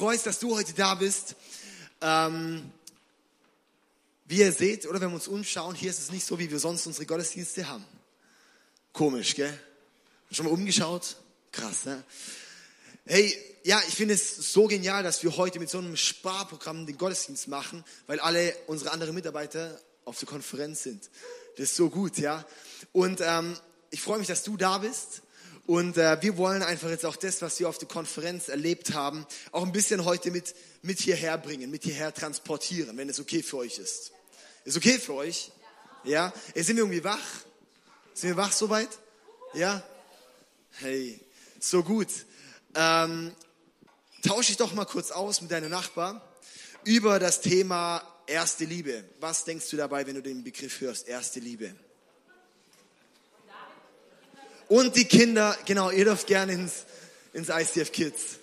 Freut dass du heute da bist. Ähm, wie ihr seht, oder wenn wir uns umschauen, hier ist es nicht so, wie wir sonst unsere Gottesdienste haben. Komisch, gell? Schon mal umgeschaut? Krass, ne? Hey, ja, ich finde es so genial, dass wir heute mit so einem Sparprogramm den Gottesdienst machen, weil alle unsere anderen Mitarbeiter auf der Konferenz sind. Das ist so gut, ja. Und ähm, ich freue mich, dass du da bist. Und äh, wir wollen einfach jetzt auch das, was wir auf der Konferenz erlebt haben, auch ein bisschen heute mit, mit hierher bringen, mit hierher transportieren, wenn es okay für euch ist. Ist okay für euch? Ja? Hey, sind wir irgendwie wach? Sind wir wach soweit? Ja? Hey, so gut. Ähm, tausche dich doch mal kurz aus mit deinem Nachbar über das Thema erste Liebe. Was denkst du dabei, wenn du den Begriff hörst, erste Liebe? Und die Kinder, genau, ihr dürft gerne ins, ins ICF Kids.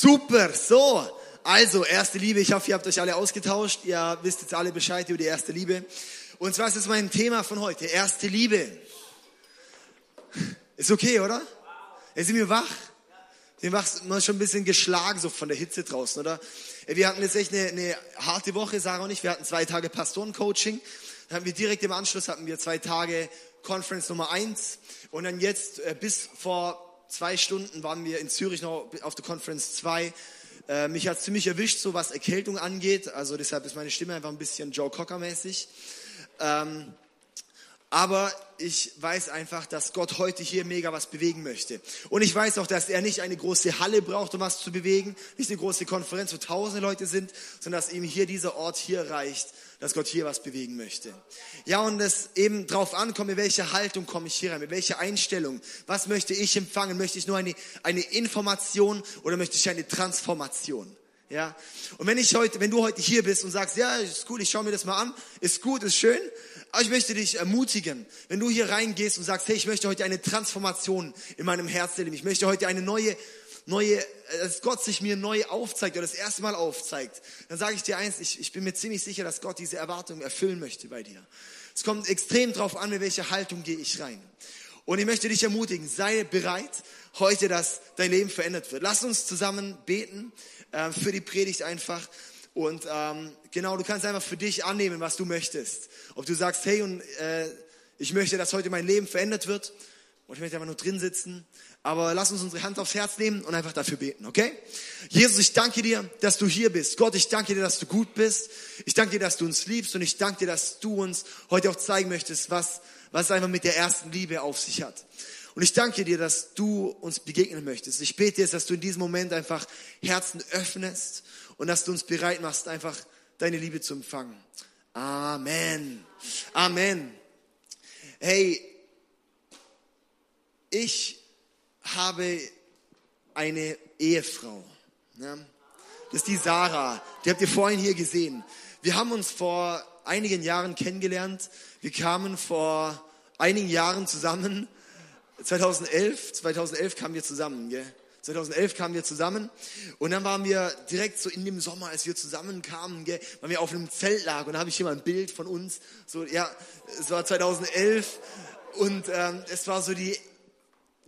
Super, so. Also, erste Liebe, ich hoffe, ihr habt euch alle ausgetauscht. Ihr wisst jetzt alle Bescheid über die erste Liebe. Und zwar ist das mein Thema von heute, erste Liebe. Ist okay, oder? Jetzt sind wir wach. Wir sind schon ein bisschen geschlagen, so von der Hitze draußen, oder? Wir hatten jetzt echt eine, eine harte Woche, Sarah und ich. Wir hatten zwei Tage Pastorencoaching. Dann hatten wir direkt im Anschluss hatten wir zwei Tage Conference Nummer eins. Und dann jetzt äh, bis vor zwei Stunden waren wir in Zürich noch auf der Conference 2. Äh, mich hat ziemlich erwischt, so was Erkältung angeht. Also deshalb ist meine Stimme einfach ein bisschen Joe Cocker-mäßig. Ähm, aber ich weiß einfach, dass Gott heute hier mega was bewegen möchte. Und ich weiß auch, dass er nicht eine große Halle braucht, um was zu bewegen, nicht eine große Konferenz, wo tausende Leute sind, sondern dass ihm hier dieser Ort hier reicht, dass Gott hier was bewegen möchte. Ja, und es eben drauf ankommt, mit welcher Haltung komme ich hier rein, mit welcher Einstellung. Was möchte ich empfangen? Möchte ich nur eine, eine Information oder möchte ich eine Transformation? Ja. Und wenn ich heute, wenn du heute hier bist und sagst, ja, ist gut, ich schaue mir das mal an, ist gut, ist schön, aber ich möchte dich ermutigen, wenn du hier reingehst und sagst, hey, ich möchte heute eine Transformation in meinem Herzen erleben. Ich möchte heute eine neue, neue, dass Gott sich mir neu aufzeigt oder das erste Mal aufzeigt. Dann sage ich dir eins, ich, ich bin mir ziemlich sicher, dass Gott diese Erwartung erfüllen möchte bei dir. Es kommt extrem drauf an, mit welcher Haltung gehe ich rein. Und ich möchte dich ermutigen, sei bereit, heute, dass dein Leben verändert wird. Lass uns zusammen beten äh, für die Predigt einfach. Und ähm, genau, du kannst einfach für dich annehmen, was du möchtest. Ob du sagst, hey, und äh, ich möchte, dass heute mein Leben verändert wird. Und ich möchte einfach nur drin sitzen. Aber lass uns unsere Hand aufs Herz nehmen und einfach dafür beten, okay? Jesus, ich danke dir, dass du hier bist. Gott, ich danke dir, dass du gut bist. Ich danke dir, dass du uns liebst. Und ich danke dir, dass du uns heute auch zeigen möchtest, was, was einfach mit der ersten Liebe auf sich hat. Und ich danke dir, dass du uns begegnen möchtest. Ich bete jetzt, dass du in diesem Moment einfach Herzen öffnest und dass du uns bereit machst, einfach deine Liebe zu empfangen. Amen. Amen. Hey, ich habe eine Ehefrau. Ne? Das ist die Sarah. Die habt ihr vorhin hier gesehen. Wir haben uns vor einigen Jahren kennengelernt. Wir kamen vor einigen Jahren zusammen. 2011, 2011 kamen wir zusammen. Gell? 2011 kamen wir zusammen und dann waren wir direkt so in dem Sommer, als wir zusammenkamen, gell, waren wir auf einem Zeltlager und da habe ich hier mal ein Bild von uns. So, ja, es war 2011 und ähm, es war so die,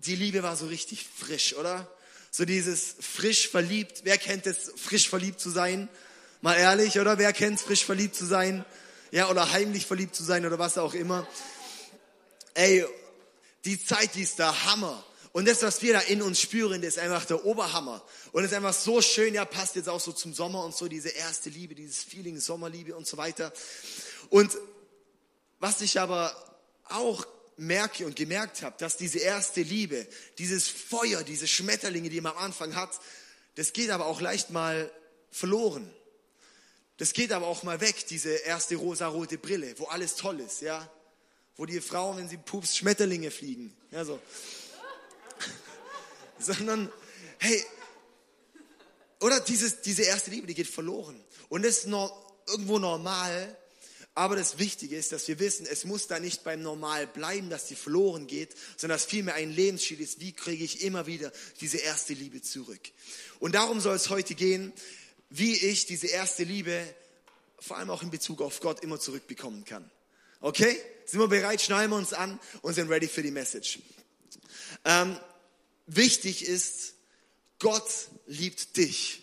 die Liebe war so richtig frisch, oder? So dieses frisch verliebt. Wer kennt es, frisch verliebt zu sein? Mal ehrlich, oder? Wer kennt es, frisch verliebt zu sein? Ja, oder heimlich verliebt zu sein oder was auch immer. Ey, die Zeit, die ist der Hammer. Und das, was wir da in uns spüren, das ist einfach der Oberhammer. Und es ist einfach so schön, ja, passt jetzt auch so zum Sommer und so, diese erste Liebe, dieses Feeling, Sommerliebe und so weiter. Und was ich aber auch merke und gemerkt habe, dass diese erste Liebe, dieses Feuer, diese Schmetterlinge, die man am Anfang hat, das geht aber auch leicht mal verloren. Das geht aber auch mal weg, diese erste rosarote Brille, wo alles toll ist, ja. Wo die Frauen, wenn sie pups, Schmetterlinge fliegen. Ja, so. Sondern, hey, oder dieses, diese erste Liebe, die geht verloren. Und das ist noch irgendwo normal, aber das Wichtige ist, dass wir wissen, es muss da nicht beim Normal bleiben, dass die verloren geht, sondern dass vielmehr ein Lebensstil ist, wie kriege ich immer wieder diese erste Liebe zurück. Und darum soll es heute gehen, wie ich diese erste Liebe, vor allem auch in Bezug auf Gott, immer zurückbekommen kann. Okay? Sind wir bereit? Schnallen wir uns an und sind ready für die Message. Ähm, wichtig ist, Gott liebt dich.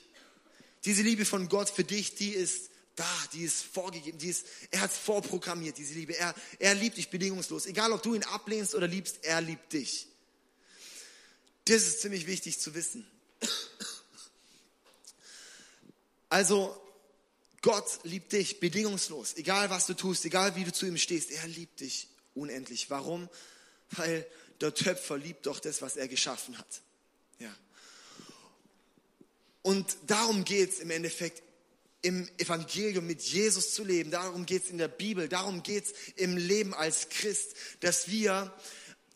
Diese Liebe von Gott für dich, die ist da, die ist vorgegeben, die ist, er hat es vorprogrammiert, diese Liebe. Er, er liebt dich bedingungslos. Egal, ob du ihn ablehnst oder liebst, er liebt dich. Das ist ziemlich wichtig zu wissen. Also, Gott liebt dich bedingungslos. Egal, was du tust, egal, wie du zu ihm stehst, er liebt dich unendlich. Warum? Weil der Töpfer liebt doch das, was er geschaffen hat. Ja. Und darum geht es im Endeffekt im Evangelium mit Jesus zu leben. Darum geht es in der Bibel, darum geht es im Leben als Christ, dass wir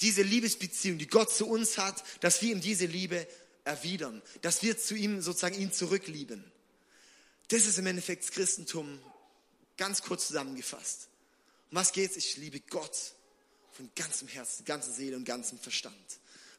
diese Liebesbeziehung, die Gott zu uns hat, dass wir ihm diese Liebe erwidern, dass wir zu ihm sozusagen ihn zurücklieben. Das ist im Endeffekt das Christentum ganz kurz zusammengefasst. Um was geht's? Ich liebe Gott von ganzem Herzen, ganzer Seele und ganzem Verstand.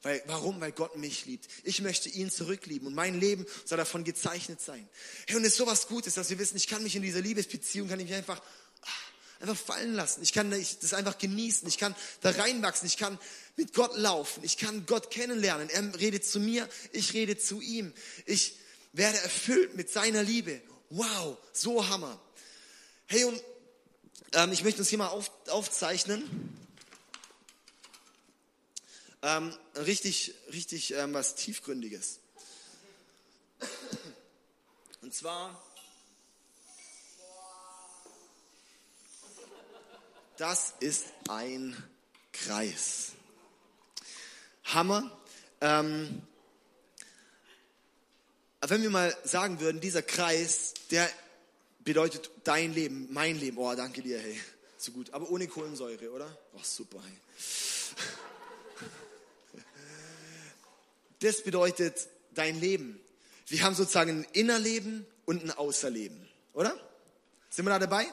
Weil, warum? Weil Gott mich liebt. Ich möchte ihn zurücklieben und mein Leben soll davon gezeichnet sein. Hey, und es ist sowas Gutes, dass wir wissen, ich kann mich in dieser Liebesbeziehung, kann ich mich einfach, ah, einfach fallen lassen. Ich kann das einfach genießen. Ich kann da reinwachsen. Ich kann mit Gott laufen. Ich kann Gott kennenlernen. Er redet zu mir. Ich rede zu ihm. Ich werde erfüllt mit seiner Liebe. Wow, so Hammer. Hey, und ähm, ich möchte uns hier mal auf, aufzeichnen ähm, richtig, richtig ähm, was Tiefgründiges. Und zwar, das ist ein Kreis. Hammer. Ähm, wenn wir mal sagen würden, dieser Kreis, der bedeutet dein Leben, mein Leben. Oh, danke dir, hey. So gut. Aber ohne Kohlensäure, oder? Oh, super, hey. Das bedeutet dein Leben. Wir haben sozusagen ein Innerleben und ein Außerleben, oder? Sind wir da dabei?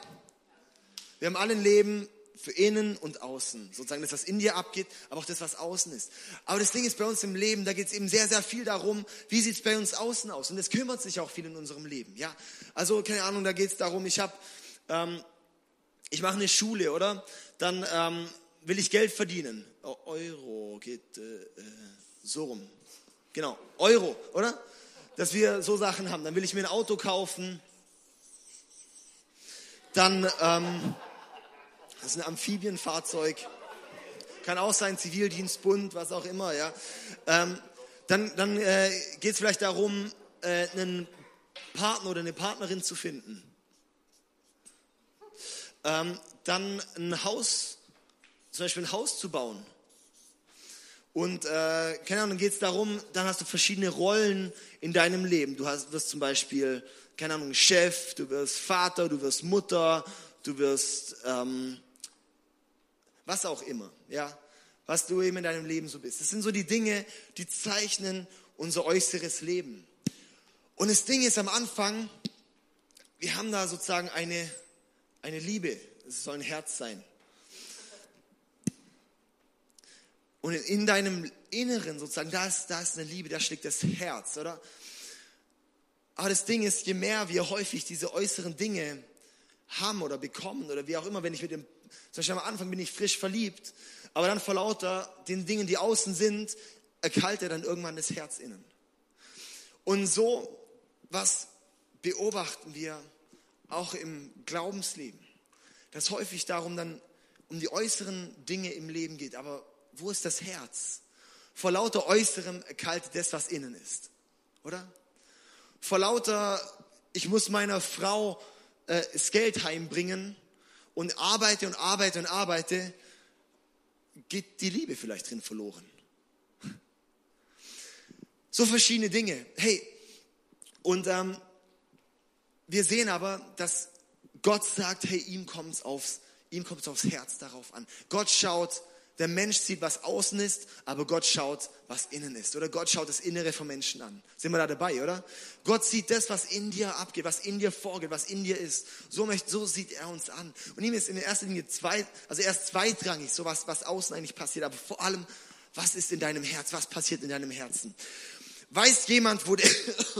Wir haben alle ein Leben für innen und außen. Sozusagen das, was in dir abgeht, aber auch das, was außen ist. Aber das Ding ist bei uns im Leben, da geht es eben sehr, sehr viel darum, wie sieht es bei uns außen aus. Und das kümmert sich auch viel in unserem Leben. Ja, Also, keine Ahnung, da geht es darum, ich habe, ähm, ich mache eine Schule, oder? Dann ähm, will ich Geld verdienen. Oh, Euro geht äh, äh so rum. Genau, Euro, oder? Dass wir so Sachen haben. Dann will ich mir ein Auto kaufen. Dann, ähm, das ist ein Amphibienfahrzeug. Kann auch sein, Zivildienstbund, was auch immer, ja. Ähm, dann dann äh, geht es vielleicht darum, äh, einen Partner oder eine Partnerin zu finden. Ähm, dann ein Haus, zum Beispiel ein Haus zu bauen. Und äh, keine Ahnung, dann geht es darum, dann hast du verschiedene Rollen in deinem Leben. Du hast, wirst zum Beispiel, keine Ahnung, Chef, du wirst Vater, du wirst Mutter, du wirst ähm, was auch immer, ja, was du eben in deinem Leben so bist. Das sind so die Dinge, die zeichnen unser äußeres Leben. Und das Ding ist am Anfang, wir haben da sozusagen eine, eine Liebe. Es soll ein Herz sein. Und in deinem Inneren sozusagen, da ist, da ist eine Liebe, da schlägt das Herz, oder? Aber das Ding ist, je mehr wir häufig diese äußeren Dinge haben oder bekommen oder wie auch immer, wenn ich mit dem, zum Beispiel am Anfang bin ich frisch verliebt, aber dann vor lauter den Dingen, die außen sind, erkaltet dann irgendwann das Herz innen. Und so, was beobachten wir auch im Glaubensleben, dass häufig darum dann um die äußeren Dinge im Leben geht, aber wo ist das Herz? Vor lauter Äußerem erkaltet das, was innen ist. Oder? Vor lauter, ich muss meiner Frau äh, das Geld heimbringen und arbeite und arbeite und arbeite, geht die Liebe vielleicht drin verloren. So verschiedene Dinge. Hey, und ähm, wir sehen aber, dass Gott sagt, hey, ihm kommt es aufs, aufs Herz darauf an. Gott schaut, der Mensch sieht, was außen ist, aber Gott schaut, was innen ist. Oder Gott schaut das Innere vom Menschen an. Sind wir da dabei, oder? Gott sieht das, was in dir abgeht, was in dir vorgeht, was in dir ist. So, möchte, so sieht er uns an. Und ihm ist in der ersten Linie zwei, also erst zweitrangig, so was, was außen eigentlich passiert, aber vor allem, was ist in deinem Herz, was passiert in deinem Herzen. Weiß jemand, wo der,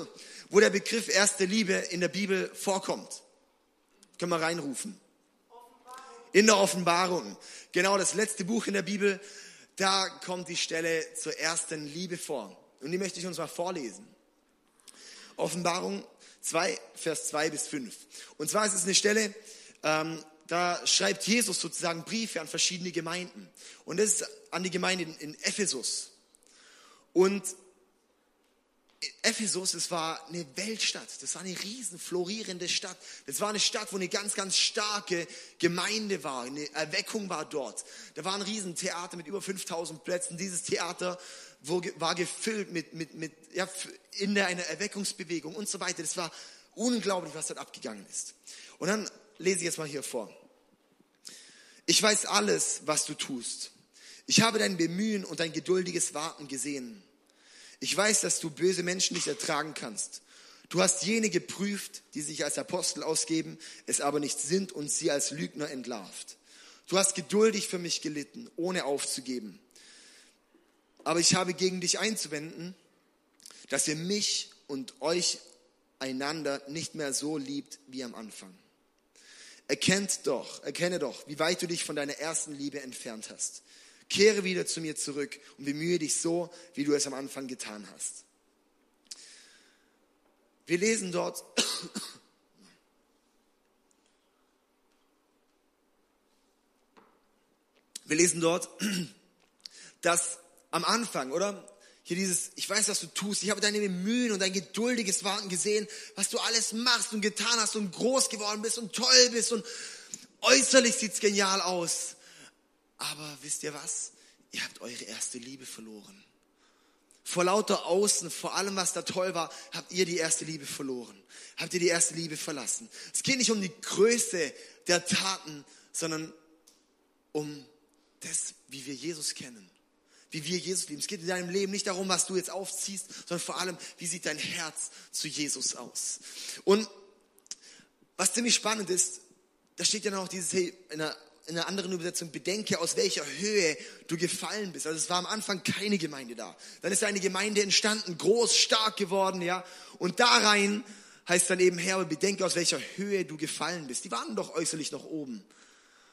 wo der Begriff erste Liebe in der Bibel vorkommt? Können wir reinrufen. In der Offenbarung. Genau, das letzte Buch in der Bibel, da kommt die Stelle zur ersten Liebe vor. Und die möchte ich uns mal vorlesen. Offenbarung 2, Vers 2 bis 5. Und zwar ist es eine Stelle, ähm, da schreibt Jesus sozusagen Briefe an verschiedene Gemeinden. Und das ist an die Gemeinde in, in Ephesus. Und Ephesus, das war eine Weltstadt, das war eine riesen florierende Stadt. Das war eine Stadt, wo eine ganz, ganz starke Gemeinde war, eine Erweckung war dort. Da war ein riesen Theater mit über 5000 Plätzen. Dieses Theater war gefüllt mit, mit, mit ja, in der einer Erweckungsbewegung und so weiter. Das war unglaublich, was dort abgegangen ist. Und dann lese ich jetzt mal hier vor. Ich weiß alles, was du tust. Ich habe dein Bemühen und dein geduldiges Warten gesehen. Ich weiß, dass du böse Menschen nicht ertragen kannst. Du hast jene geprüft, die sich als Apostel ausgeben, es aber nicht sind und sie als Lügner entlarvt. Du hast geduldig für mich gelitten, ohne aufzugeben. Aber ich habe gegen dich einzuwenden, dass ihr mich und euch einander nicht mehr so liebt wie am Anfang. Erkennt doch, erkenne doch, wie weit du dich von deiner ersten Liebe entfernt hast. Kehre wieder zu mir zurück und bemühe dich so, wie du es am Anfang getan hast. Wir lesen dort, wir lesen dort, dass am Anfang, oder? Hier dieses, ich weiß, was du tust. Ich habe deine Mühen und dein geduldiges Warten gesehen, was du alles machst und getan hast und groß geworden bist und toll bist und äußerlich sieht's genial aus. Aber wisst ihr was? Ihr habt eure erste Liebe verloren. Vor lauter Außen, vor allem was da toll war, habt ihr die erste Liebe verloren. Habt ihr die erste Liebe verlassen. Es geht nicht um die Größe der Taten, sondern um das, wie wir Jesus kennen. Wie wir Jesus lieben. Es geht in deinem Leben nicht darum, was du jetzt aufziehst, sondern vor allem, wie sieht dein Herz zu Jesus aus. Und was ziemlich spannend ist, da steht ja noch dieses, hey, in einer in einer anderen Übersetzung, bedenke, aus welcher Höhe du gefallen bist. Also es war am Anfang keine Gemeinde da. Dann ist eine Gemeinde entstanden, groß, stark geworden, ja. Und da rein heißt dann eben, Herr, bedenke, aus welcher Höhe du gefallen bist. Die waren doch äußerlich noch oben.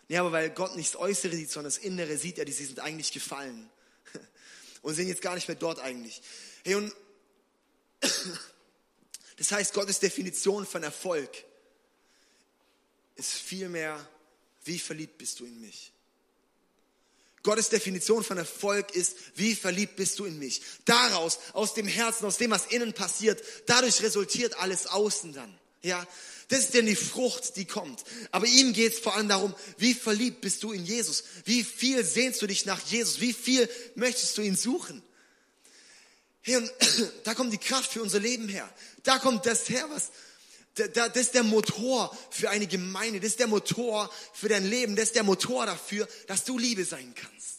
Ja, aber weil Gott nicht das Äußere sieht, sondern das Innere sieht er, die sind eigentlich gefallen. Und sind jetzt gar nicht mehr dort eigentlich. Hey, und das heißt, Gottes Definition von Erfolg ist viel mehr wie verliebt bist du in mich? Gottes Definition von Erfolg ist, wie verliebt bist du in mich? Daraus, aus dem Herzen, aus dem, was innen passiert, dadurch resultiert alles außen dann. Ja, das ist denn die Frucht, die kommt. Aber ihm geht es vor allem darum, wie verliebt bist du in Jesus? Wie viel sehnst du dich nach Jesus? Wie viel möchtest du ihn suchen? Hey, und da kommt die Kraft für unser Leben her. Da kommt das her, was, das ist der Motor für eine Gemeinde, das ist der Motor für dein Leben, das ist der Motor dafür, dass du Liebe sein kannst.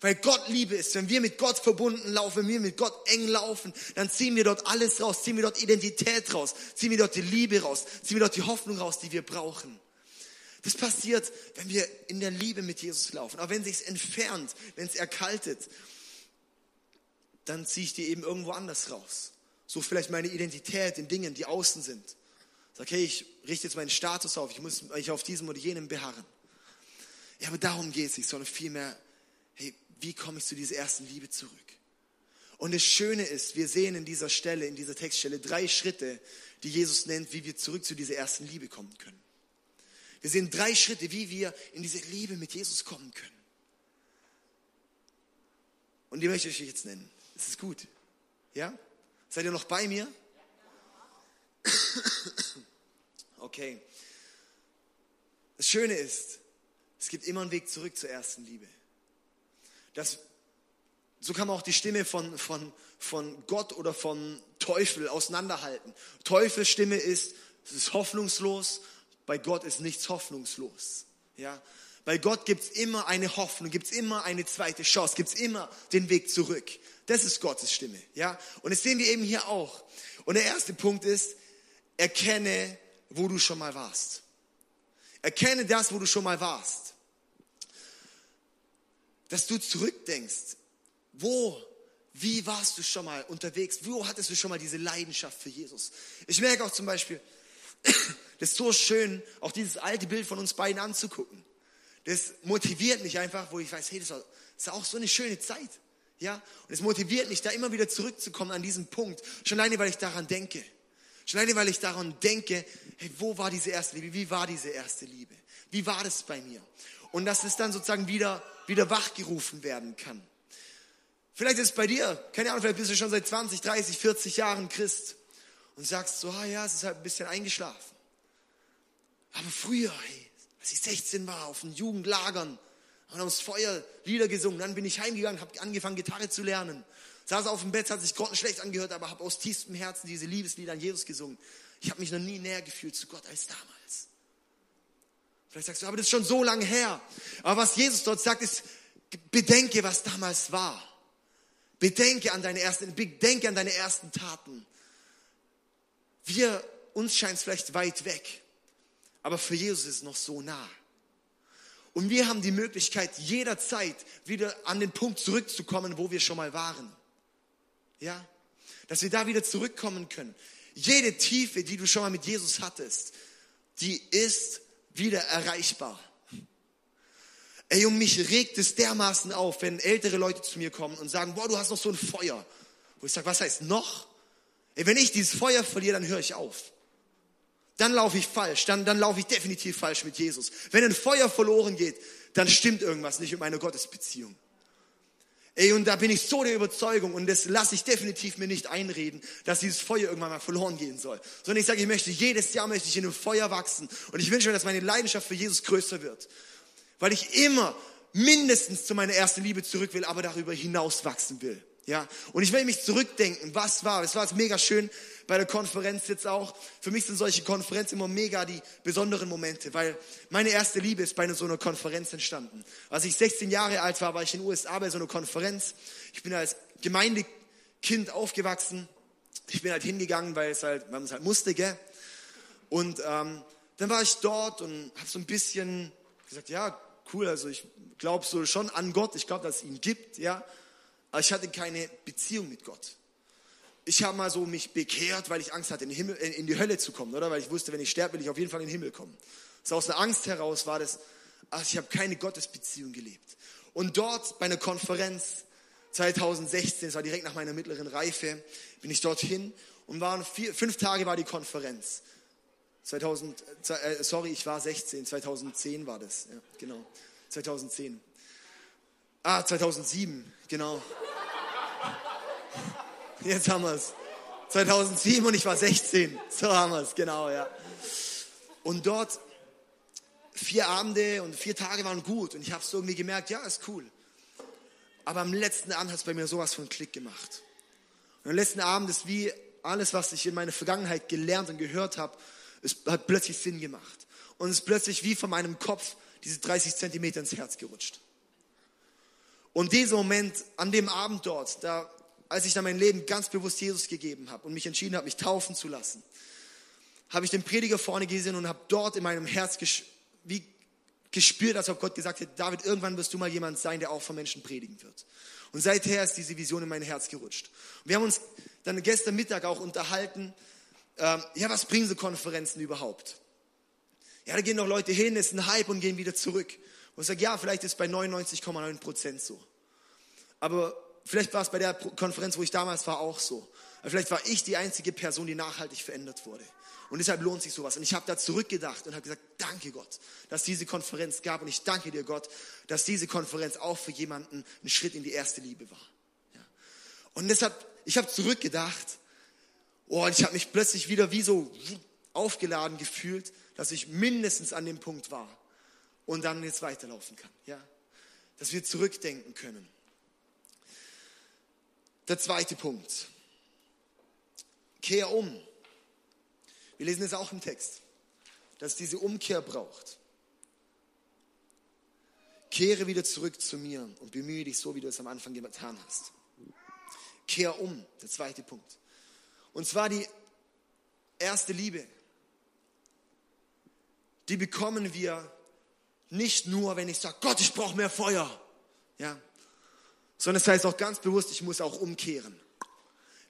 Weil Gott Liebe ist. Wenn wir mit Gott verbunden laufen, wenn wir mit Gott eng laufen, dann ziehen wir dort alles raus, ziehen wir dort Identität raus, ziehen wir dort die Liebe raus, ziehen wir dort die Hoffnung raus, die wir brauchen. Das passiert, wenn wir in der Liebe mit Jesus laufen. Aber wenn sich's entfernt, wenn es erkaltet, dann ziehe ich die eben irgendwo anders raus. So vielleicht meine Identität in Dingen, die außen sind. Sag, hey, ich richte jetzt meinen Status auf, ich muss mich auf diesem oder jenem beharren. Ja, aber darum geht es nicht, sondern vielmehr, hey, wie komme ich zu dieser ersten Liebe zurück? Und das Schöne ist, wir sehen in dieser Stelle, in dieser Textstelle drei Schritte, die Jesus nennt, wie wir zurück zu dieser ersten Liebe kommen können. Wir sehen drei Schritte, wie wir in diese Liebe mit Jesus kommen können. Und die möchte ich euch jetzt nennen. Das ist gut. Ja? Seid ihr noch bei mir? Okay. Das Schöne ist, es gibt immer einen Weg zurück zur ersten Liebe. dass so kann man auch die Stimme von, von, von Gott oder von Teufel auseinanderhalten. Teufels Stimme ist, es ist hoffnungslos, bei Gott ist nichts hoffnungslos. Ja? Bei Gott gibt es immer eine Hoffnung, gibt es immer eine zweite Chance, gibt es immer den Weg zurück. Das ist Gottes Stimme. Ja? Und das sehen wir eben hier auch. Und der erste Punkt ist, erkenne, wo du schon mal warst. Erkenne das, wo du schon mal warst. Dass du zurückdenkst. Wo, wie warst du schon mal unterwegs? Wo hattest du schon mal diese Leidenschaft für Jesus? Ich merke auch zum Beispiel, das ist so schön, auch dieses alte Bild von uns beiden anzugucken. Das motiviert mich einfach, wo ich weiß, hey, das ist auch so eine schöne Zeit. Ja? Und es motiviert mich, da immer wieder zurückzukommen an diesen Punkt. Schon alleine, weil ich daran denke. Schon alleine, weil ich daran denke, hey, wo war diese erste Liebe? Wie war diese erste Liebe? Wie war das bei mir? Und dass es dann sozusagen wieder, wieder wachgerufen werden kann. Vielleicht ist es bei dir, keine Ahnung, vielleicht bist du schon seit 20, 30, 40 Jahren Christ und sagst so, ah ja, es ist halt ein bisschen eingeschlafen. Aber früher, hey, als ich 16 war, auf den Jugendlagern, haben uns Feuer Lieder gesungen. Dann bin ich heimgegangen, habe angefangen, Gitarre zu lernen. Saß auf dem Bett, hat sich grottenschlecht angehört, aber habe aus tiefstem Herzen diese Liebeslieder an Jesus gesungen. Ich habe mich noch nie näher gefühlt zu Gott als damals. Vielleicht sagst du, aber das ist schon so lange her. Aber was Jesus dort sagt, ist, bedenke, was damals war. Bedenke an deine ersten, bedenke an deine ersten Taten. Wir, uns scheint es vielleicht weit weg, aber für Jesus ist es noch so nah. Und wir haben die Möglichkeit, jederzeit wieder an den Punkt zurückzukommen, wo wir schon mal waren. Ja? Dass wir da wieder zurückkommen können. Jede Tiefe, die du schon mal mit Jesus hattest, die ist wieder erreichbar. Ey, und mich regt es dermaßen auf, wenn ältere Leute zu mir kommen und sagen, boah, du hast noch so ein Feuer. Wo ich sage, was heißt noch? Ey, wenn ich dieses Feuer verliere, dann höre ich auf. Dann laufe ich falsch, dann, dann laufe ich definitiv falsch mit Jesus. Wenn ein Feuer verloren geht, dann stimmt irgendwas nicht mit meiner Gottesbeziehung. Ey, und da bin ich so der Überzeugung und das lasse ich definitiv mir nicht einreden, dass dieses Feuer irgendwann mal verloren gehen soll. Sondern ich sage, ich möchte jedes Jahr möchte ich in einem Feuer wachsen und ich wünsche mir, dass meine Leidenschaft für Jesus größer wird weil ich immer mindestens zu meiner ersten Liebe zurück will, aber darüber hinaus wachsen will. Ja, und ich will mich zurückdenken, was war. Es war jetzt mega schön bei der Konferenz jetzt auch. Für mich sind solche Konferenzen immer mega die besonderen Momente, weil meine erste Liebe ist bei so einer Konferenz entstanden. Als ich 16 Jahre alt war, war ich in den USA bei so einer Konferenz. Ich bin als Gemeindekind aufgewachsen. Ich bin halt hingegangen, weil es halt, man es halt musste, gell? Und ähm, dann war ich dort und habe so ein bisschen gesagt, ja, cool, also ich glaube so schon an Gott, ich glaube, dass es ihn gibt, ja, aber ich hatte keine Beziehung mit Gott. Ich habe mal so mich bekehrt, weil ich Angst hatte, in Himmel, in die Hölle zu kommen, oder? Weil ich wusste, wenn ich sterbe, will ich auf jeden Fall in den Himmel kommen. So aus der Angst heraus war das, ach, ich habe keine Gottesbeziehung gelebt. Und dort bei einer Konferenz 2016, das war direkt nach meiner mittleren Reife, bin ich dorthin und waren vier, fünf Tage war die Konferenz. 2000, äh, sorry, ich war 16, 2010 war das, ja, genau, 2010. Ah, 2007, genau. Jetzt haben wir es. 2007 und ich war 16, so haben wir es, genau, ja. Und dort vier Abende und vier Tage waren gut und ich habe es irgendwie gemerkt, ja, ist cool. Aber am letzten Abend hat es bei mir sowas von Klick gemacht. Und am letzten Abend ist wie alles, was ich in meiner Vergangenheit gelernt und gehört habe, hat plötzlich Sinn gemacht. Und es ist plötzlich wie von meinem Kopf diese 30 Zentimeter ins Herz gerutscht. Und dieser Moment, an dem Abend dort, da, als ich dann mein Leben ganz bewusst Jesus gegeben habe und mich entschieden habe, mich taufen zu lassen, habe ich den Prediger vorne gesehen und habe dort in meinem Herz ges wie gespürt, als ob Gott gesagt hätte, David, irgendwann wirst du mal jemand sein, der auch von Menschen predigen wird. Und seither ist diese Vision in mein Herz gerutscht. Wir haben uns dann gestern Mittag auch unterhalten, ähm, ja, was bringen so Konferenzen überhaupt? Ja, da gehen noch Leute hin, ist ein Hype und gehen wieder zurück. Und ich sage, ja, vielleicht ist es bei 99,9 Prozent so. Aber vielleicht war es bei der Konferenz, wo ich damals war, auch so. Vielleicht war ich die einzige Person, die nachhaltig verändert wurde. Und deshalb lohnt sich sowas. Und ich habe da zurückgedacht und habe gesagt, danke Gott, dass diese Konferenz gab. Und ich danke dir Gott, dass diese Konferenz auch für jemanden ein Schritt in die erste Liebe war. Ja. Und deshalb, ich habe zurückgedacht Oh, und ich habe mich plötzlich wieder wie so aufgeladen gefühlt, dass ich mindestens an dem Punkt war und dann jetzt weiterlaufen kann. Ja? Dass wir zurückdenken können. Der zweite Punkt. Kehr um. Wir lesen es auch im Text, dass es diese Umkehr braucht. Kehre wieder zurück zu mir und bemühe dich so, wie du es am Anfang getan hast. Kehr um, der zweite Punkt. Und zwar die erste Liebe. Die bekommen wir nicht nur, wenn ich sage, Gott, ich brauche mehr Feuer. Ja. Sondern es heißt auch ganz bewusst, ich muss auch umkehren.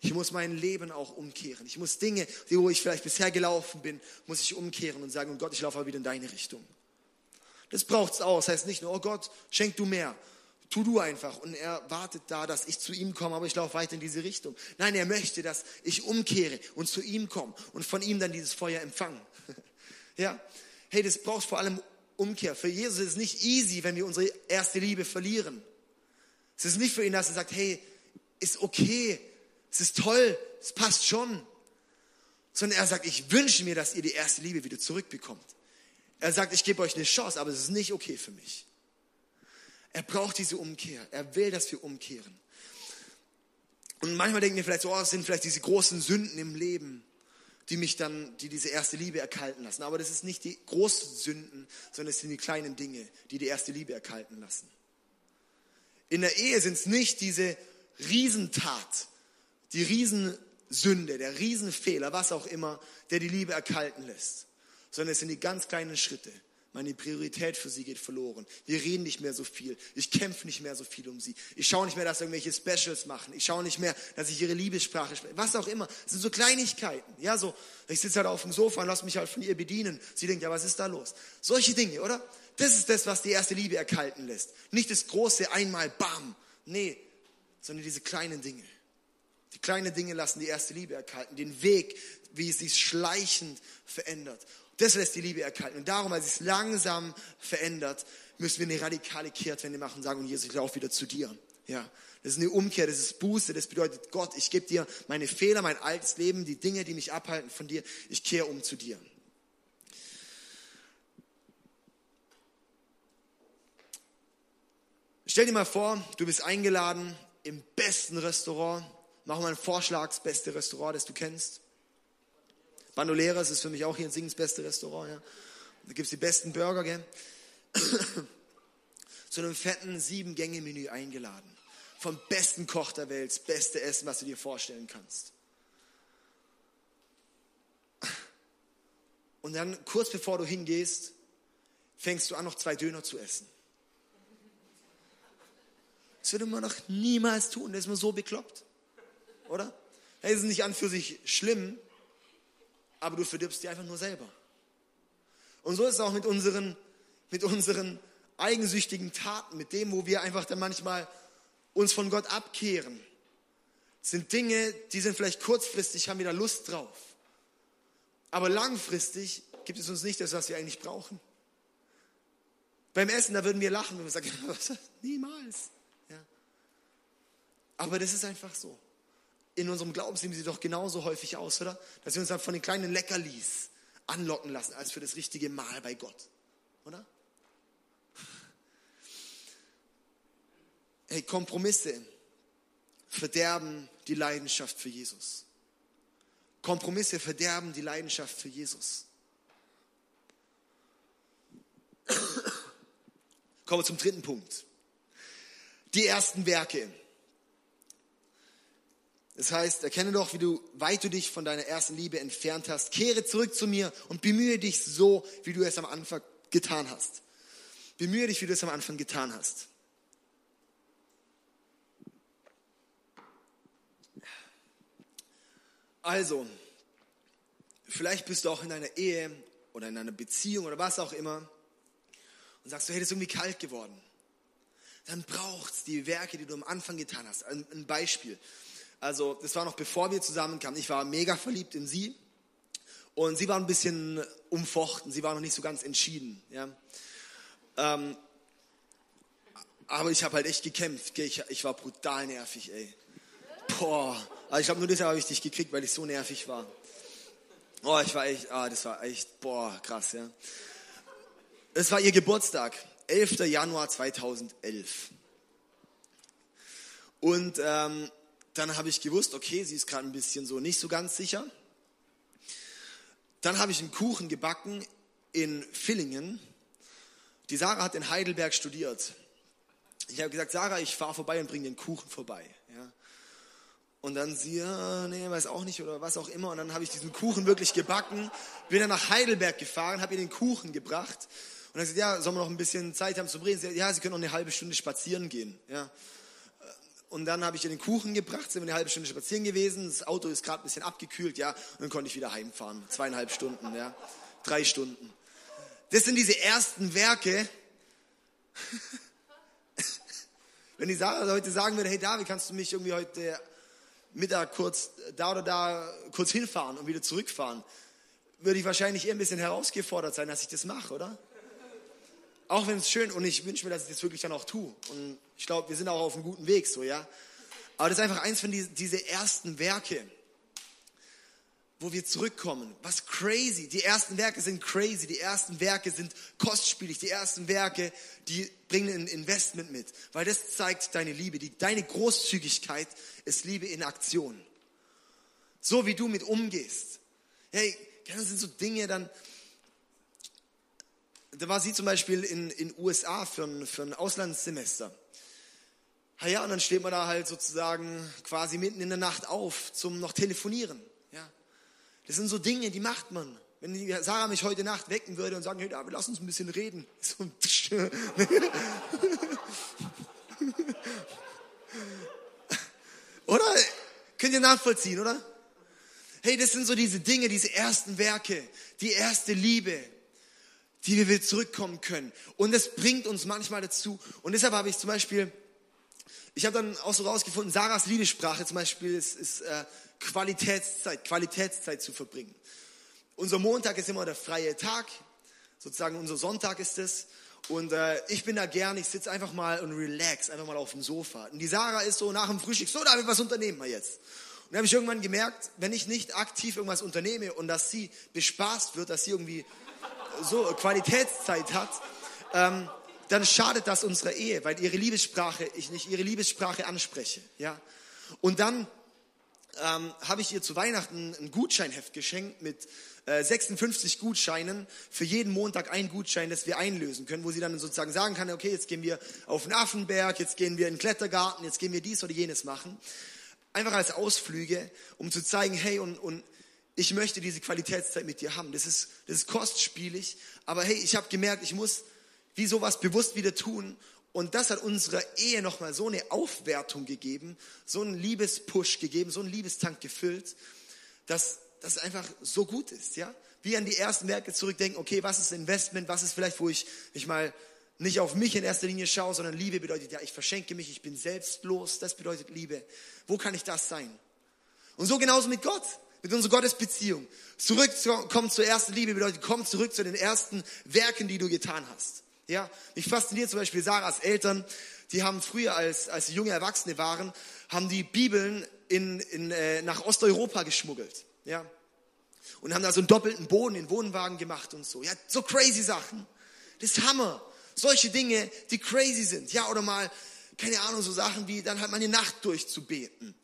Ich muss mein Leben auch umkehren. Ich muss Dinge, die wo ich vielleicht bisher gelaufen bin, muss ich umkehren und sagen, oh Gott, ich laufe wieder in deine Richtung. Das braucht es auch. Das heißt nicht nur, oh Gott, schenk du mehr. Tu du einfach. Und er wartet da, dass ich zu ihm komme, aber ich laufe weiter in diese Richtung. Nein, er möchte, dass ich umkehre und zu ihm komme und von ihm dann dieses Feuer empfangen. ja. Hey, das braucht vor allem Umkehr. Für Jesus ist es nicht easy, wenn wir unsere erste Liebe verlieren. Es ist nicht für ihn, dass er sagt, hey, ist okay, es ist toll, es passt schon. Sondern er sagt, ich wünsche mir, dass ihr die erste Liebe wieder zurückbekommt. Er sagt, ich gebe euch eine Chance, aber es ist nicht okay für mich. Er braucht diese Umkehr. Er will, dass wir umkehren. Und manchmal denken wir vielleicht so, oh, es sind vielleicht diese großen Sünden im Leben, die mich dann, die diese erste Liebe erkalten lassen. Aber das ist nicht die großen Sünden, sondern es sind die kleinen Dinge, die die erste Liebe erkalten lassen. In der Ehe sind es nicht diese Riesentat, die Riesensünde, der Riesenfehler, was auch immer, der die Liebe erkalten lässt, sondern es sind die ganz kleinen Schritte, meine Priorität für sie geht verloren. Wir reden nicht mehr so viel. Ich kämpfe nicht mehr so viel um sie. Ich schaue nicht mehr, dass irgendwelche Specials machen. Ich schaue nicht mehr, dass ich ihre Liebessprache spreche. Was auch immer. Das sind so Kleinigkeiten. Ja, so. Ich sitze halt auf dem Sofa und lasse mich halt von ihr bedienen. Sie denkt, ja, was ist da los? Solche Dinge, oder? Das ist das, was die erste Liebe erkalten lässt. Nicht das große einmal Bam. Nee, sondern diese kleinen Dinge. Die kleinen Dinge lassen die erste Liebe erkalten. Den Weg, wie es sich schleichend verändert. Das lässt die Liebe erkalten. Und darum, als es langsam verändert, müssen wir eine radikale Kehrtwende machen und sagen, Jesus, ich laufe wieder zu dir. Ja, das ist eine Umkehr, das ist Buße, das bedeutet, Gott, ich gebe dir meine Fehler, mein altes Leben, die Dinge, die mich abhalten von dir, ich kehre um zu dir. Stell dir mal vor, du bist eingeladen im besten Restaurant. Mach mal einen Vorschlag, das beste Restaurant, das du kennst. Bandoleras ist für mich auch hier in Singen das beste Restaurant. Ja. Da gibt es die besten Burger, gell? Zu einem fetten Sieben-Gänge-Menü eingeladen. Vom besten Koch der Welt, das beste Essen, was du dir vorstellen kannst. Und dann kurz bevor du hingehst, fängst du an, noch zwei Döner zu essen. Das würde man doch niemals tun, das ist man so bekloppt. Oder? Das ist nicht an für sich schlimm, aber du verdirbst dir einfach nur selber. Und so ist es auch mit unseren, mit unseren eigensüchtigen Taten, mit dem, wo wir einfach dann manchmal uns von Gott abkehren. Das sind Dinge, die sind vielleicht kurzfristig, haben wir da Lust drauf. Aber langfristig gibt es uns nicht das, was wir eigentlich brauchen. Beim Essen, da würden wir lachen, wenn wir sagen, niemals. Ja. Aber das ist einfach so in unserem Glaubensleben sieht doch genauso häufig aus, oder? Dass wir uns dann von den kleinen Leckerlis anlocken lassen, als für das richtige Mahl bei Gott, oder? Hey, Kompromisse verderben die Leidenschaft für Jesus. Kompromisse verderben die Leidenschaft für Jesus. Kommen wir zum dritten Punkt. Die ersten Werke. Das heißt, erkenne doch, wie du, weit du dich von deiner ersten Liebe entfernt hast. Kehre zurück zu mir und bemühe dich so, wie du es am Anfang getan hast. Bemühe dich, wie du es am Anfang getan hast. Also, vielleicht bist du auch in einer Ehe oder in einer Beziehung oder was auch immer und sagst du, ist irgendwie kalt geworden. Dann braucht es die Werke, die du am Anfang getan hast. Ein, ein Beispiel. Also das war noch bevor wir zusammenkamen. Ich war mega verliebt in sie und sie war ein bisschen umfochten. Sie war noch nicht so ganz entschieden. Ja. Ähm, aber ich habe halt echt gekämpft. Ich, ich, war brutal nervig, ey. Boah. Also ich glaube, nur deshalb habe ich dich gekriegt, weil ich so nervig war. Oh, ich war echt, ah, das war echt, boah, krass, ja. Es war ihr Geburtstag, 11. Januar 2011. Und ähm, dann habe ich gewusst, okay, sie ist gerade ein bisschen so nicht so ganz sicher. Dann habe ich einen Kuchen gebacken in Villingen. Die Sarah hat in Heidelberg studiert. Ich habe gesagt, Sarah, ich fahre vorbei und bringe den Kuchen vorbei. Ja. Und dann sie, ja, nee, weiß auch nicht oder was auch immer. Und dann habe ich diesen Kuchen wirklich gebacken, bin dann nach Heidelberg gefahren, habe ihr den Kuchen gebracht. Und dann gesagt, ja, sollen wir noch ein bisschen Zeit haben zu reden? Ja, sie können noch eine halbe Stunde spazieren gehen. Ja. Und dann habe ich ihr den Kuchen gebracht, sind wir eine halbe Stunde spazieren gewesen. Das Auto ist gerade ein bisschen abgekühlt, ja. Und dann konnte ich wieder heimfahren. Zweieinhalb Stunden, ja. Drei Stunden. Das sind diese ersten Werke. Wenn die Sarah heute sagen würde, hey David, kannst du mich irgendwie heute Mittag kurz da oder da kurz hinfahren und wieder zurückfahren, würde ich wahrscheinlich eher ein bisschen herausgefordert sein, dass ich das mache, oder? Auch wenn es schön und ich wünsche mir, dass ich das wirklich dann auch tue. Und ich glaube, wir sind auch auf einem guten Weg, so, ja. Aber das ist einfach eins von diesen diese ersten Werke, wo wir zurückkommen. Was crazy. Die ersten Werke sind crazy. Die ersten Werke sind kostspielig. Die ersten Werke, die bringen ein Investment mit. Weil das zeigt deine Liebe. Die, deine Großzügigkeit ist Liebe in Aktion. So wie du mit umgehst. Hey, das sind so Dinge, dann, da war sie zum Beispiel in in USA für ein, für ein Auslandssemester. Ja, ja, und dann steht man da halt sozusagen quasi mitten in der Nacht auf zum noch telefonieren. Ja, das sind so Dinge, die macht man. Wenn die Sarah mich heute Nacht wecken würde und sagen, hey David, lass uns ein bisschen reden. So, oder? Könnt ihr nachvollziehen, oder? Hey, das sind so diese Dinge, diese ersten Werke, die erste Liebe, die wir wieder zurückkommen können. Und das bringt uns manchmal dazu. Und deshalb habe ich zum Beispiel, ich habe dann auch so rausgefunden, Sarahs Liebessprache zum Beispiel ist, ist äh, Qualitätszeit, Qualitätszeit zu verbringen. Unser Montag ist immer der freie Tag, sozusagen unser Sonntag ist es. Und äh, ich bin da gern, ich sitze einfach mal und relax, einfach mal auf dem Sofa. Und die Sarah ist so nach dem Frühstück, so David, was unternehmen wir jetzt? Und da habe ich irgendwann gemerkt, wenn ich nicht aktiv irgendwas unternehme und dass sie bespaßt wird, dass sie irgendwie so Qualitätszeit hat, ähm, dann schadet das unserer Ehe, weil ihre Liebessprache, ich nicht ihre Liebessprache anspreche. Ja? Und dann ähm, habe ich ihr zu Weihnachten ein Gutscheinheft geschenkt mit äh, 56 Gutscheinen für jeden Montag ein Gutschein, das wir einlösen können, wo sie dann sozusagen sagen kann, okay, jetzt gehen wir auf den Affenberg, jetzt gehen wir in den Klettergarten, jetzt gehen wir dies oder jenes machen. Einfach als Ausflüge, um zu zeigen, hey, und, und ich möchte diese Qualitätszeit mit dir haben. Das ist, das ist kostspielig, aber hey, ich habe gemerkt, ich muss wie sowas bewusst wieder tun. Und das hat unserer Ehe nochmal so eine Aufwertung gegeben, so einen Liebespush gegeben, so einen Liebestank gefüllt, dass das einfach so gut ist, ja. Wie an die ersten Werke zurückdenken, okay, was ist Investment, was ist vielleicht, wo ich mich mal nicht auf mich in erster Linie schaue, sondern Liebe bedeutet, ja, ich verschenke mich, ich bin selbstlos, das bedeutet Liebe. Wo kann ich das sein? Und so genauso mit Gott mit unserer Gottesbeziehung. Zurückkommen zur ersten Liebe bedeutet, komm zurück zu den ersten Werken, die du getan hast. Ja, mich fasziniert zum Beispiel Sarahs Eltern, die haben früher, als, als sie junge Erwachsene waren, haben die Bibeln in, in, äh, nach Osteuropa geschmuggelt. Ja, und haben da so einen doppelten Boden in Wohnwagen gemacht und so. Ja, so crazy Sachen. Das ist Hammer. Solche Dinge, die crazy sind. Ja, oder mal, keine Ahnung, so Sachen wie dann halt mal eine Nacht durchzubeten.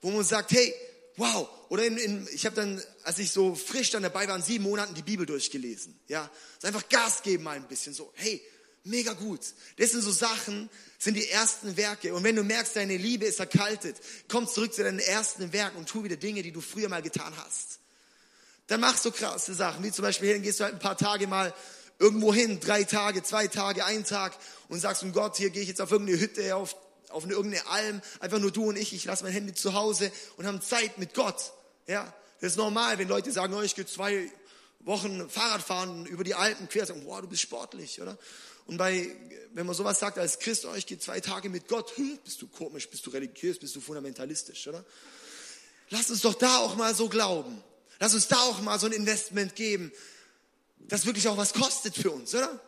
Wo man sagt, hey, wow. Oder in, in, ich habe dann, als ich so frisch dann dabei war, in sieben Monaten die Bibel durchgelesen. Ja, also einfach Gas geben mal ein bisschen so. Hey, mega gut. Das sind so Sachen, sind die ersten Werke. Und wenn du merkst, deine Liebe ist erkaltet, komm zurück zu deinen ersten Werken und tu wieder Dinge, die du früher mal getan hast. Dann mach so krasse Sachen, wie zum Beispiel, dann gehst du halt ein paar Tage mal irgendwo hin, drei Tage, zwei Tage, ein Tag und sagst, um Gott, hier gehe ich jetzt auf irgendeine Hütte, auf auf eine, irgendeine Alm, einfach nur du und ich, ich lasse mein Handy zu Hause und haben Zeit mit Gott. Ja, das ist normal, wenn Leute sagen, oh, ich gehe zwei Wochen Fahrrad fahren über die Alpen quer, sagen, wow, du bist sportlich, oder? Und bei, wenn man sowas sagt als Christ, oh, ich gehe zwei Tage mit Gott, hm, bist du komisch, bist du religiös, bist du fundamentalistisch, oder? Lass uns doch da auch mal so glauben. Lass uns da auch mal so ein Investment geben, das wirklich auch was kostet für uns, oder?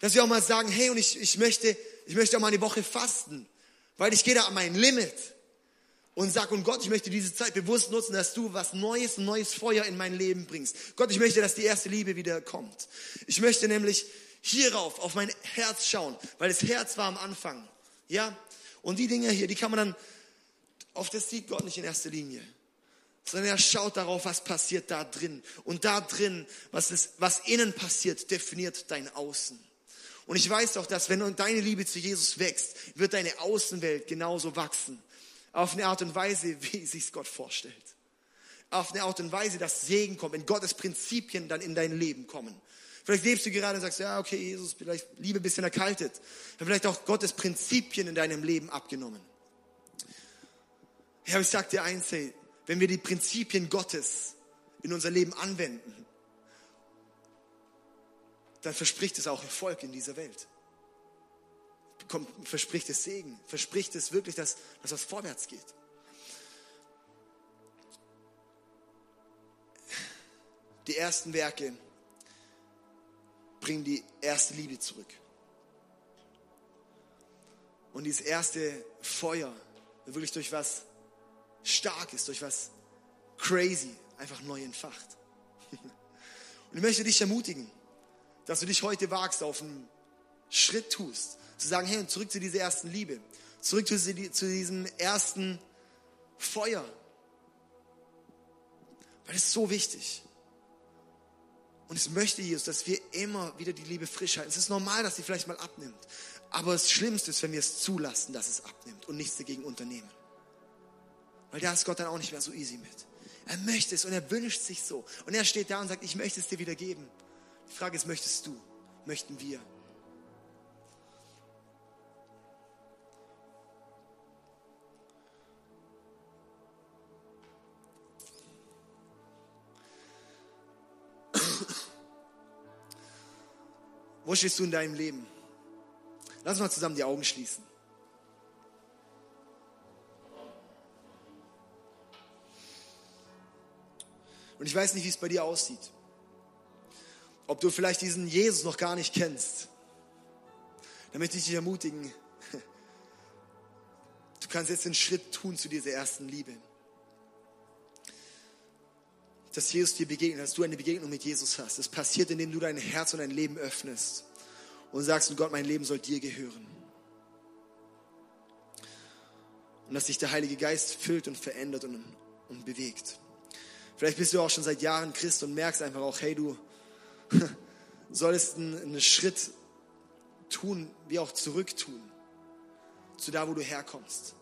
Dass wir auch mal sagen, hey, und ich, ich möchte, ich möchte auch mal eine Woche fasten. Weil ich gehe da an mein Limit und sag, und Gott, ich möchte diese Zeit bewusst nutzen, dass du was Neues, neues Feuer in mein Leben bringst. Gott, ich möchte, dass die erste Liebe wieder kommt. Ich möchte nämlich hierauf, auf mein Herz schauen, weil das Herz war am Anfang. Ja? Und die Dinge hier, die kann man dann Auf das sieht Gott nicht in erster Linie, sondern er schaut darauf, was passiert da drin. Und da drin, was, ist, was innen passiert, definiert dein Außen. Und ich weiß doch, dass wenn deine Liebe zu Jesus wächst, wird deine Außenwelt genauso wachsen. Auf eine Art und Weise, wie sich Gott vorstellt. Auf eine Art und Weise, dass Segen kommt, wenn Gottes Prinzipien dann in dein Leben kommen. Vielleicht lebst du gerade und sagst, ja, okay, Jesus, vielleicht Liebe ein bisschen erkaltet. Vielleicht auch Gottes Prinzipien in deinem Leben abgenommen. Ja, ich sag dir eins, hey, wenn wir die Prinzipien Gottes in unser Leben anwenden, dann verspricht es auch Erfolg in dieser Welt. Kommt, verspricht es Segen, verspricht es wirklich, dass, dass was vorwärts geht. Die ersten Werke bringen die erste Liebe zurück. Und dieses erste Feuer wirklich durch was Starkes, durch was crazy einfach neu entfacht. Und ich möchte dich ermutigen, dass du dich heute wagst, auf einen Schritt tust, zu sagen, hey, zurück zu dieser ersten Liebe, zurück zu, zu diesem ersten Feuer. Weil es ist so wichtig. Und es möchte Jesus, dass wir immer wieder die Liebe frisch halten. Es ist normal, dass sie vielleicht mal abnimmt. Aber das Schlimmste ist, wenn wir es zulassen, dass es abnimmt und nichts dagegen unternehmen. Weil da ist Gott dann auch nicht mehr so easy mit. Er möchte es und er wünscht sich so. Und er steht da und sagt, ich möchte es dir wieder geben. Die Frage ist, möchtest du? Möchten wir? Wo stehst du in deinem Leben? Lass uns mal zusammen die Augen schließen. Und ich weiß nicht, wie es bei dir aussieht ob du vielleicht diesen Jesus noch gar nicht kennst, dann möchte ich dich ermutigen, du kannst jetzt den Schritt tun zu dieser ersten Liebe. Dass Jesus dir begegnet, dass du eine Begegnung mit Jesus hast. Das passiert, indem du dein Herz und dein Leben öffnest und sagst, Gott, mein Leben soll dir gehören. Und dass sich der Heilige Geist füllt und verändert und, und bewegt. Vielleicht bist du auch schon seit Jahren Christ und merkst einfach auch, hey, du, solltest einen Schritt tun, wie auch zurück tun, zu da, wo du herkommst.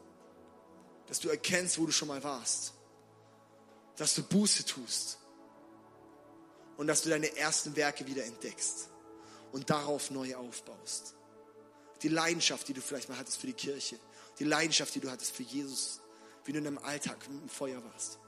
Dass du erkennst, wo du schon mal warst. Dass du Buße tust. Und dass du deine ersten Werke wieder entdeckst und darauf neu aufbaust. Die Leidenschaft, die du vielleicht mal hattest für die Kirche, die Leidenschaft, die du hattest für Jesus, wie du in deinem Alltag im Feuer warst.